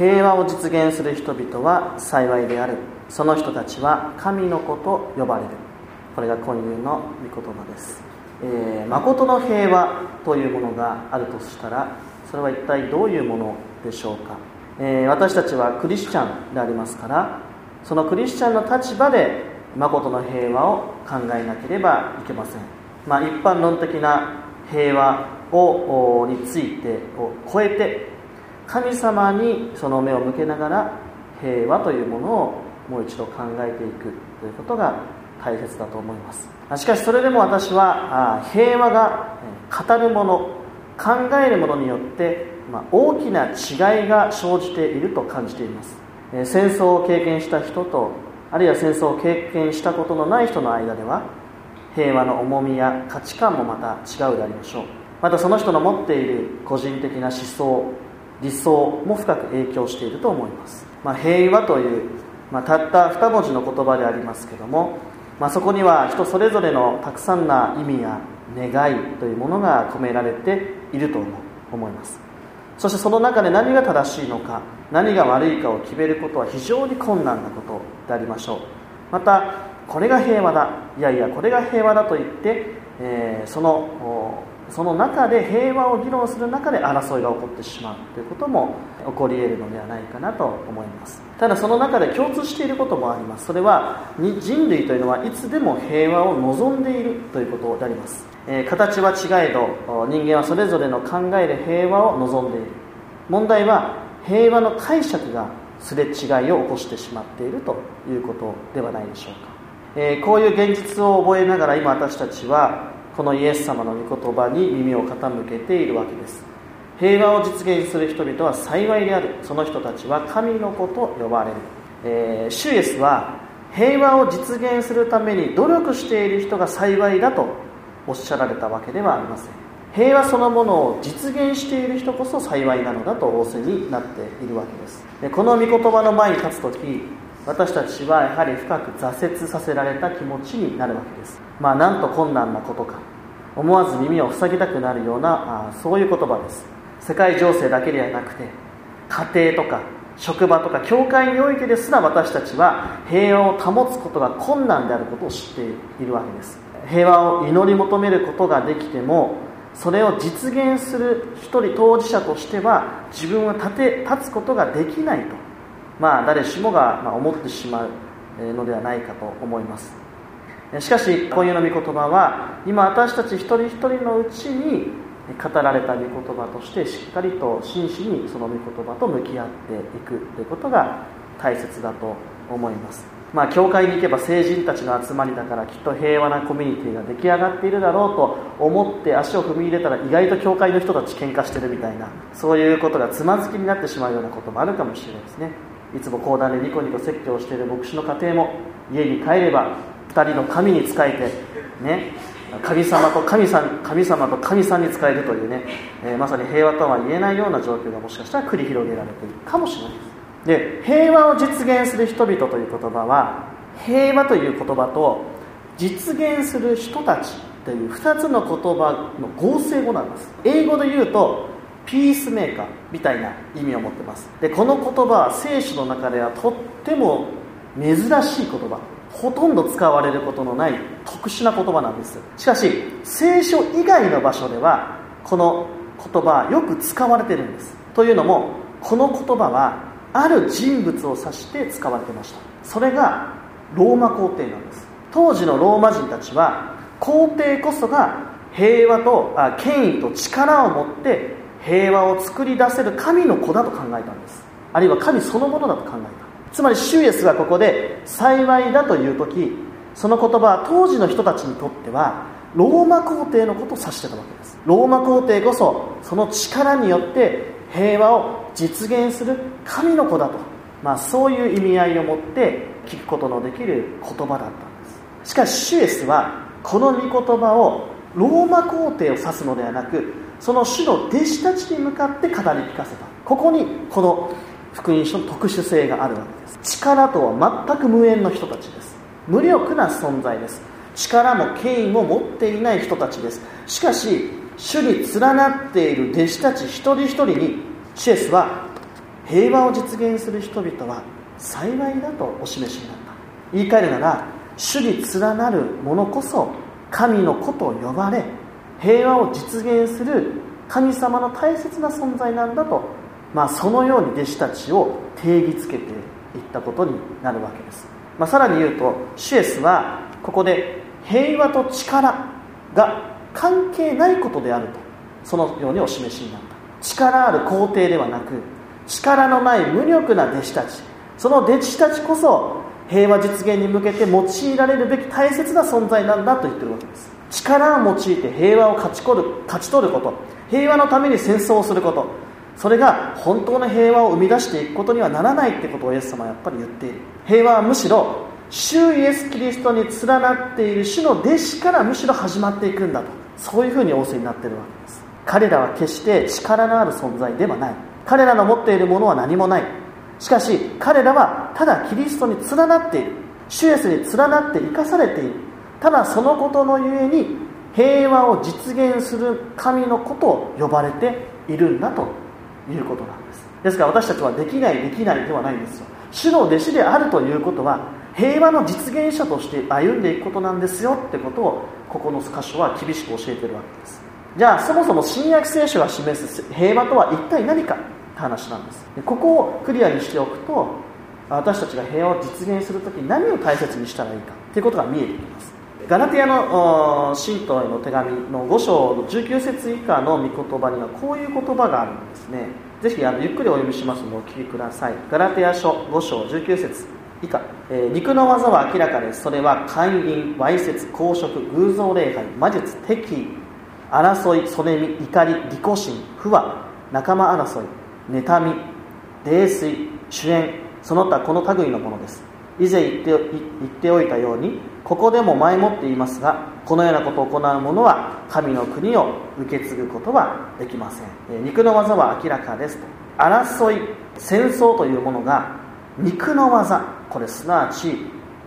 平和を実現する人々は幸いである。その人たちは神の子と呼ばれる。これが今夕の御言葉です。えー、誠の平和というものがあるとしたらそれは一体どういうものでしょうか、えー、私たちはクリスチャンでありますからそのクリスチャンの立場で誠の平和を考えなければいけません、まあ、一般論的な平和をについてを超えて神様にその目を向けながら平和というものをもう一度考えていくということが大切だと思います。しかしそれでも私は平和が語るもの考えるものによって大きな違いが生じていると感じています。戦争を経験した人とあるいは戦争を経験したことのない人の間では平和の重みや価値観もまた違うでありましょう。またその人の持っている個人的な思想理想も深く影響していると思います、まあ、平和という、まあ、たった2文字の言葉でありますけどもまあ、そこには人それぞれのたくさんな意味や願いというものが込められていると思います。そしてその中で何が正しいのか何が悪いかを決めることは非常に困難なことでありましょう。またこれが平和だいやいやこれが平和だと言って、えー、そのその中で平和を議論する中で争いが起こってしまうということも起こり得るのではないかなと思います。ただその中で共通していることもあります。それは人類というのはいつでも平和を望んでいるということであります、えー、形は違えど人間はそれぞれの考えで平和を望んでいる。問題は平和の解釈がすれ違いを起こしてしまっているということではないでしょうか、えー、こういう現実を覚えながら今私たちはこのイエス様の御言葉に耳を傾けているわけです。平和を実現する人々は幸いであるその人たちは神の子と呼ばれる、えー、シュイエスは平和を実現するために努力している人が幸いだとおっしゃられたわけではありません。平和そのものを実現している人こそ幸いなのだと仰せになっているわけです。でこの御言葉の前に立つ時私たちはやはり深く挫折させられた気持ちになるわけです。まあなんと困難なことか。思わず耳を塞ぎたくなるようなあそういう言葉です。世界情勢だけではなくて家庭とか職場とか教会においてですら私たちは平和を保つことが困難であることを知っているわけです。平和を祈り求めることができてもそれを実現する一人当事者としては自分は立て立つことができないと。まあ誰しもが思ってしまうのではないかと思います。しかし今夜の御言葉は今私たち一人一人のうちに語られた御言葉としてしっかりと真摯にその御言葉と向き合っていくということが大切だと思います。まあ教会に行けば成人たちの集まりだからきっと平和なコミュニティが出来上がっているだろうと思って足を踏み入れたら意外と教会の人たち喧嘩してるみたいなそういうことがつまずきになってしまうようなこともあるかもしれないですね。いつも講談でニコニコ説教している牧師の家庭も家に帰れば2人の神に仕えてね神様と神さん神様と神さんに仕えるというね、えー、まさに平和とは言えないような状況がもしかしたら繰り広げられているかもしれないで平和を実現する人々という言葉は平和という言葉と実現する人たちという2つの言葉の合成語なんです。英語で言うとピースメーカーみたいな意味を持ってます。でこの言葉は聖書の中ではとっても珍しい言葉。ほとんど使われることのない特殊な言葉なんです。しかし聖書以外の場所ではこの言葉はよく使われてるんです。というのもこの言葉はある人物を指して使われてました。それがローマ皇帝なんです。当時のローマ人たちは皇帝こそが平和とあ権威と力を持って平和を作り出せる神の子だと考えたんです。あるいは神そのものだと考えた。つまりシュイエスがここで幸いだという時その言葉は当時の人たちにとってはローマ皇帝のことを指してたわけです。ローマ皇帝こそその力によって平和を実現する神の子だと、まあ、そういう意味合いを持って聞くことのできる言葉だったんです。しかしシュエスはこの御言葉をローマ皇帝を指すのではなくその主の弟子たちに向かって語り聞かせた。ここにこの福音書の特殊性があるわけです。力とは全く無縁の人たちです。無力な存在です。力も権威も持っていない人たちです。しかし主に連なっている弟子たち一人一人にシエスは平和を実現する人々は幸いだとお示しになった。言い換えるなら主に連なる者こそ神の子と呼ばれ平和を実現する神様の大切な存在なんだと、まあ、そのように弟子たちを定義づけていったことになるわけです、まあ、さらに言うとシュエスはここで平和と力が関係ないことであるとそのようにお示しになった。力ある皇帝ではなく力のない無力な弟子たちその弟子たちこそ平和実現に向けて用いられるべき大切な存在なんだと言ってるわけです。力を用いて平和を勝ち取る勝ち取ること。平和のために戦争をすること。それが本当の平和を生み出していくことにはならないってことをイエス様はやっぱり言っている。平和はむしろ主イエス・キリストに連なっている主の弟子からむしろ始まっていくんだと。そういうふうに仰せになっているわけです。彼らは決して力のある存在ではない。彼らの持っているものは何もない。しかし彼らはただキリストに連なっている。主イエスに連なって生かされている。ただそのことのゆえに平和を実現する神のことを呼ばれているんだということなんです。ですから私たちはできないできないではないんですよ。主の弟子であるということは平和の実現者として歩んでいくことなんですよってことをここの箇所は厳しく教えてるわけです。じゃあそもそも新約聖書が示す平和とは一体何かって話なんです。でここをクリアにしておくと私たちが平和を実現するときに何を大切にしたらいいかということが見えてきます。ガラテヤの信徒への手紙の5章の19節以下の御言葉にはこういう言葉があるんですね。ぜひあのゆっくりお読みしますのでお聞きください。ガラテヤ書5章19節以下、えー、肉の技は明らかです。それは勧誘わいせつ公職偶像礼拝魔術敵意。争いそねみ怒り利己心不和。仲間争い妬み泥酔主演。その他この類のものです。以前言って言っておいたようにここでも前もって言いますがこのようなことを行う者は神の国を受け継ぐことはできません。肉の技は明らかですと。争い戦争というものが肉の技これすなわち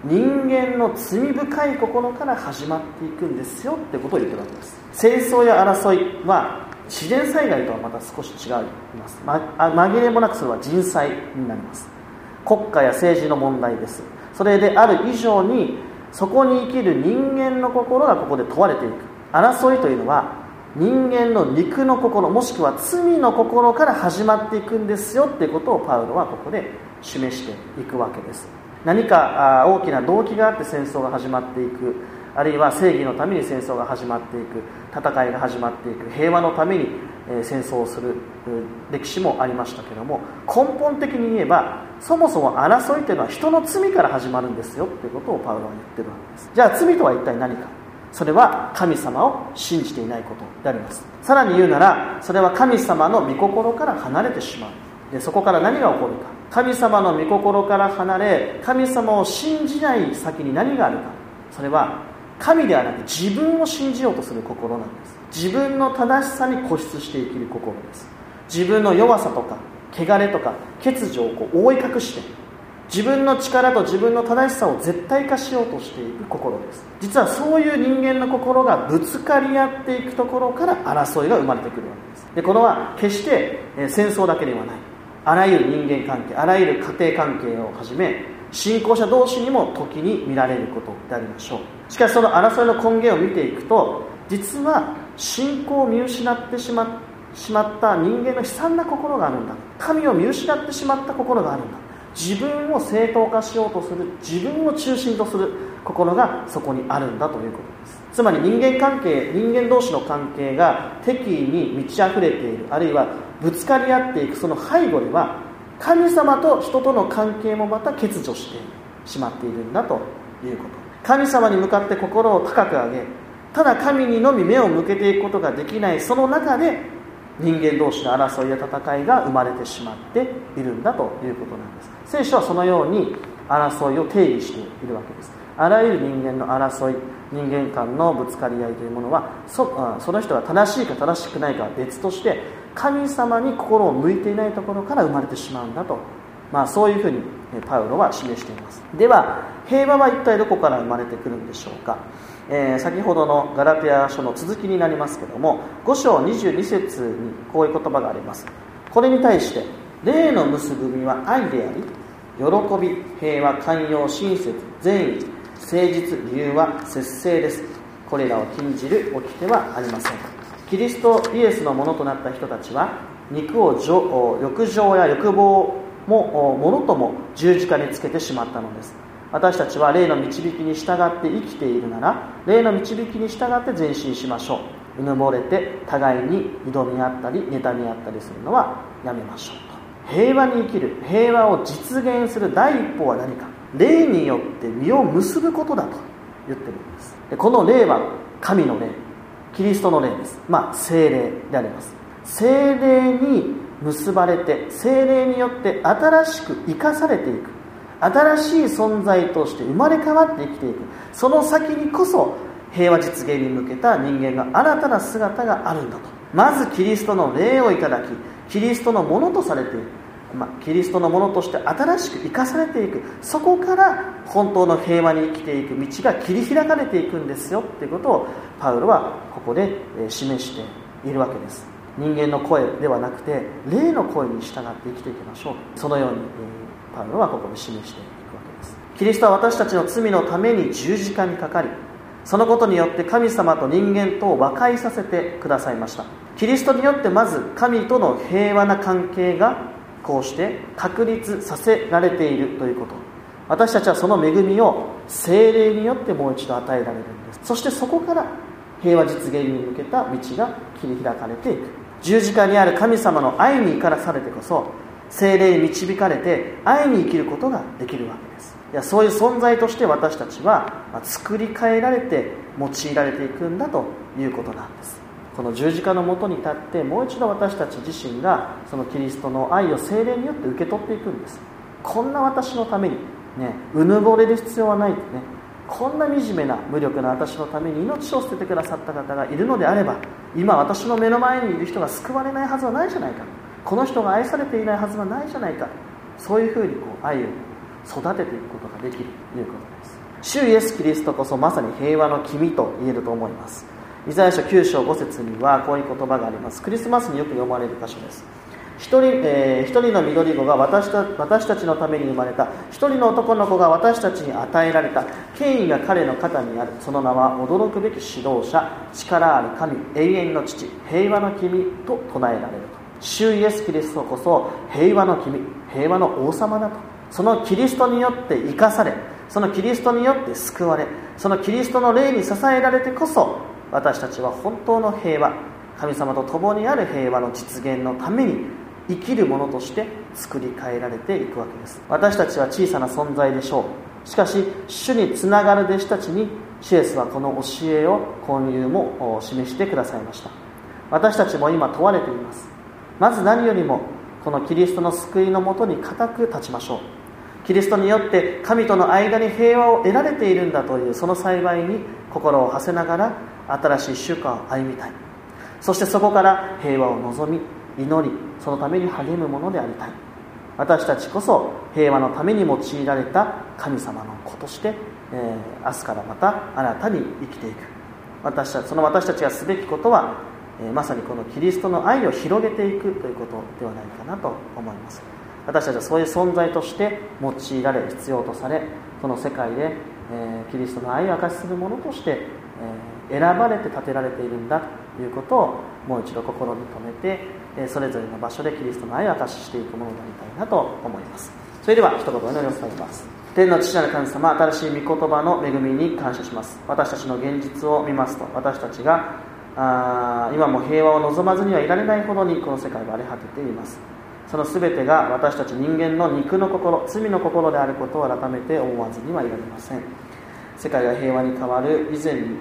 人間の罪深い心から始まっていくんですよってことを言ってるわけです。戦争や争いは自然災害とはまた少し違います、ま、紛れもなくそれは人災になります。国家や政治の問題です。それである以上にそこに生きる人間の心がここで問われていく。争いというのは人間の肉の心もしくは罪の心から始まっていくんですよ。っていうことをパウロはここで示していくわけです。何か大きな動機があって戦争が始まっていく。あるいは正義のために戦争が始まっていく。戦いが始まっていく。平和のために戦争をする歴史もありましたけども根本的に言えばそもそも争いというのは人の罪から始まるんですよということをパウロは言ってるわけです。じゃあ罪とは一体何か？それは神様を信じていないことであります。さらに言うならそれは神様の御心から離れてしまう。でそこから何が起こるか。神様の御心から離れ神様を信じない先に何があるか。それは神ではなく自分を信じようとする心なんです。自分の正しさに固執して生きる心です。自分の弱さとか汚れとか欠如をこう覆い隠して自分の力と自分の正しさを絶対化しようとしていく心です。実はそういう人間の心がぶつかり合っていくところから争いが生まれてくるわけです。でこれは決して戦争だけではない。あらゆる人間関係あらゆる家庭関係をはじめ信仰者同士にも時に見られることでありましょう。しかしその争いの根源を見ていくと実は信仰を見失ってしましまった人間の悲惨な心があるんだ。神を見失ってしまった心があるんだ。自分を正当化しようとする。自分を中心とする心がそこにあるんだということです。つまり人間関係人間同士の関係が敵意に満ち溢れている。あるいはぶつかり合っていく。その背後では神様と人との関係もまた欠如してしまっているんだということ。神様に向かって心を高く上げただ神にのみ目を向けていくことができないその中で人間同士の争いや戦いが生まれてしまっているんだということなんです。聖書はそのように争いを定義しているわけです。あらゆる人間の争い人間間のぶつかり合いというものはそその人が正しいか正しくないかは別として神様に心を向いていないところから生まれてしまうんだと、まあ、そういうふうにパウロは示しています。では平和は一体どこから生まれてくるんでしょうか、えー、先ほどのガラテヤ書の続きになりますけども5章22節にこういう言葉があります。これに対して霊の結ぶみは愛であり喜び平和寛容親切善意誠実理由は節制です。これらを禁じる掟はありません。キリストイエスのものとなった人たちは肉を欲情や欲望もものとも十字架につけてしまったのです。私たちは霊の導きに従って生きているなら霊の導きに従って前進しましょう。うぬぼれて互いに挑み合ったり妬み合ったりするのはやめましょうと平和に生きる平和を実現する第一歩は何か。霊によって実を結ぶことだと言ってるんです。でこの霊は神の霊。キリストの霊です。まあ精霊であります。精霊に結ばれて精霊によって新しく生かされていく。新しい存在として生まれ変わって生きていく。その先にこそ平和実現に向けた人間が新たな姿があるんだと。まずキリストの霊をいただきキリストのものとされている、まあ、キリストのものとして新しく生かされていく。そこから本当の平和に生きていく。道が切り開かれていくんですよ。っていうことをパウロはここで示しているわけです。人間の声ではなくて霊の声に従って生きていきましょう。そのようにパウロはここで示していくわけです。キリストは私たちの罪のために十字架にかかりそのことによって神様と人間とを和解させてくださいました。キリストによってまず神との平和な関係がこうして確立させられているということ。私たちはその恵みを精霊によってもう一度与えられるんです。そしてそこから平和実現に向けた道が切り開かれていく。十字架にある神様の愛にからされてこそ精霊に導かれて愛に生きることができるわけです。いやそういう存在として私たちはまあ作り変えられて用いられていくんだということなんです。この十字架のもとに立ってもう一度私たち自身がそのキリストの愛を精霊によって受け取っていくんです。こんな私のためにねうぬぼれる必要はないってね。こんな惨めな無力な私のために命を捨ててくださった方がいるのであれば今私の目の前にいる人が救われないはずはないじゃないか。この人が愛されていないはずはないじゃないか。そういうふうにこう愛を育てていくことができる。ということです。主イエス・キリストこそまさに平和の君と言えると思います。イザヤ書9章5節にはこういう言葉があります。クリスマスによく読まれる箇所です。一人,、えー、人の緑子が私た私たちのために生まれた。一人の男の子が私たちに与えられた。権威が彼の肩にある。その名は驚くべき指導者。力ある神。永遠の父。平和の君と唱えられる。主イエス・キリストこそ平和の君平和の王様だと。そのキリストによって生かされそのキリストによって救われそのキリストの霊に支えられてこそ私たちは本当の平和神様と共にある平和の実現のために生きるものとして作り変えられていくわけです。私たちは小さな存在でしょう。しかし主につながる弟子たちにシエスはこの教えを混入も示してくださいました。私たちも今問われています。まず何よりもこのキリストの救いのもとに固く立ちましょう。キリストによって神との間に平和を得られているんだというその幸いに心を馳せながら新しい週間を歩みたい。そしてそこから平和を望み祈りそのために励むものでありたい。私たちこそ平和のために用いられた神様の子として、えー、明日からまた新たに生きていく。私たちその私たちがすべきことはまさにこのキリストの愛を広げていくということではないかなと思います。私たちはそういう存在として用いられ必要とされこの世界で、えキリストの愛を明かしするものとして、え選ばれて建てられているんだということをもう一度心に留めて、えそれぞれの場所でキリストの愛を明かししていくものでありたいなと思います。それでは一言お祈りをされます。天の父なる神様新しい御言葉の恵みに感謝します。私たちの現実を見ますと私たちがあ今も平和を望まずにはいられないほどにこの世界は荒れ果てています。その全てが私たち人間の肉の心罪の心であることを改めて思わずにはいられません。世界が平和に変わる以前に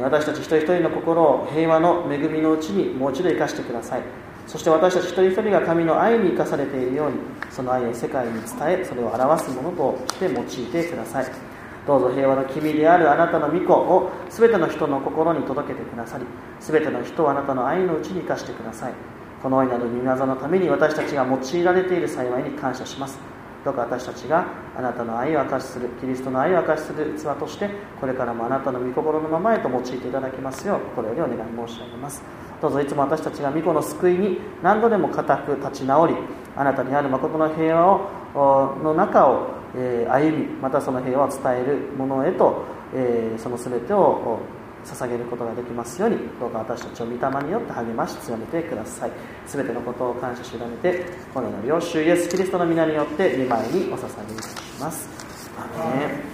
私たち一人一人の心を平和の恵みのうちにもう一度生かしてください。そして私たち一人一人が神の愛に生かされているようにその愛を世界に伝えそれを表すものとして用いてください。どうぞ平和の君であるあなたの御子を全ての人の心に届けてくださり全ての人をあなたの愛のうちに生かしてください。この愛など御業のために私たちが用いられている幸いに感謝します。どうか私たちがあなたの愛を明かしするキリストの愛を明かしする器としてこれからもあなたの御心のままへと用いていただきますよう心よりお願い申し上げます。どうぞいつも私たちが御子の救いに何度でも固く立ち直りあなたにある誠の平和をの中を、え、歩みまたその平和を伝えるものへと、え、その全てを捧げることができますようにどうか私たちを御霊によって励まし強めてください。全てのことを感謝し委ねてこのような領主イエス・キリストの皆によって御前にお捧げいたします。アメン。